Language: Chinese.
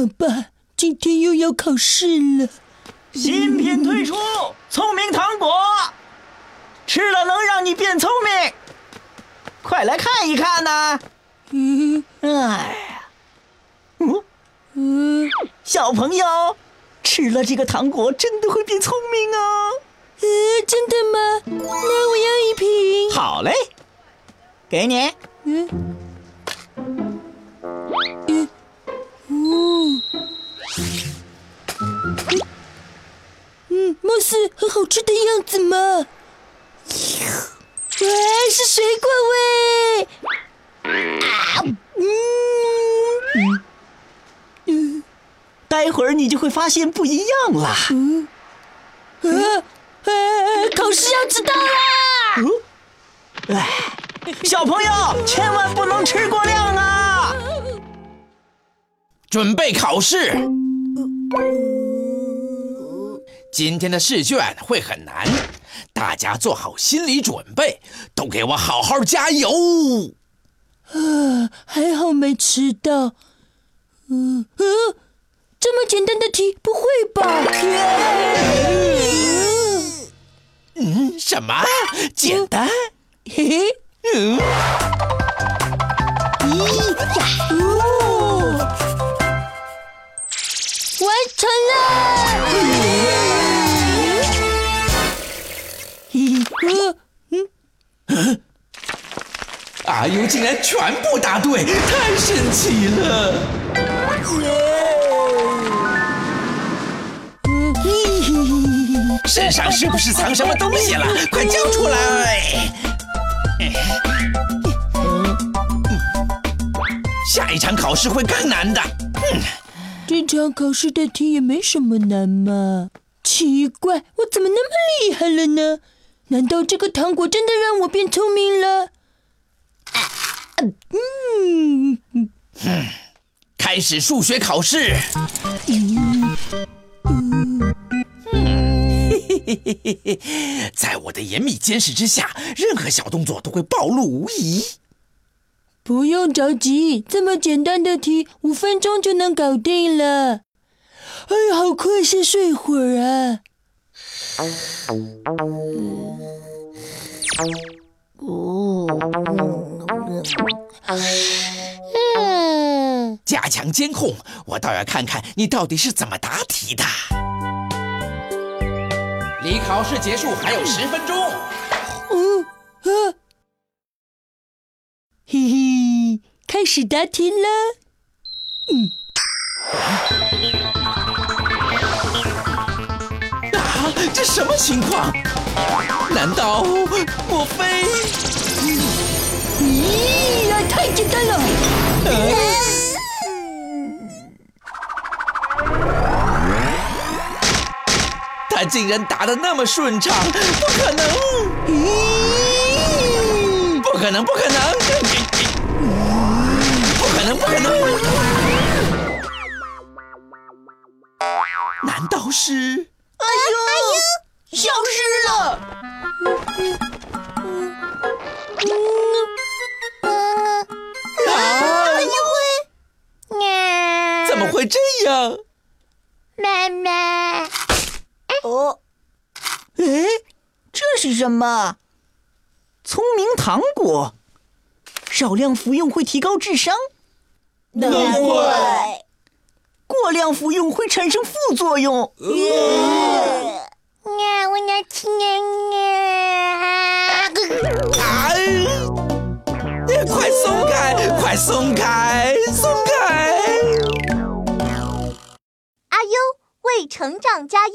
么办？今天又要考试了。新品推出，聪明糖果，吃了能让你变聪明。快来看一看呐！嗯哎呀，嗯，嗯，小朋友，吃了这个糖果真的会变聪明哦。呃，真的吗？那我要一瓶。好嘞，给你。嗯，嗯，嗯，貌似很好吃的样子嘛。哇，是水果味。啊，嗯，嗯，待会儿你就会发现不一样啦。嗯，啊，啊，考试要迟到啦！哎，小朋友千万不能吃过量啊！准备考试。今天的试卷会很难，大家做好心理准备，都给我好好加油！啊，还好没迟到。嗯嗯，这么简单的题，不会吧？嗯，什么？简单？嘿嘿，嗯，咦呀，完成了！嘿嘿，呃，阿优竟然全部答对，太神奇了！身上是不是藏什么东西了？快交出来！下一场考试会更难的。这场考试的题也没什么难嘛。奇怪，我怎么那么厉害了呢？难道这个糖果真的让我变聪明了？啊嗯，开始数学考试。在我的严密监视之下，任何小动作都会暴露无遗。不用着急，这么简单的题，五分钟就能搞定了。哎呀，好快，先睡会儿啊。嗯，加强监控，我倒要看看你到底是怎么答题的。离考试结束还有十分钟，开始答题了。嗯啊，这什么情况？难道莫非？咦呀，太简单了！他竟然答的那么顺畅，不可能！咦，不可能！不可能！能！不可能！难道是？哎呦，哎呦消失了。啊！怎么会这样？妈妈，哦，哎，这是什么？聪明糖果，少量服用会提高智商，难怪。过量服用会产生副作用。啊，我要吃啊！哎！快松开！快松开！松开！阿优为成长加油。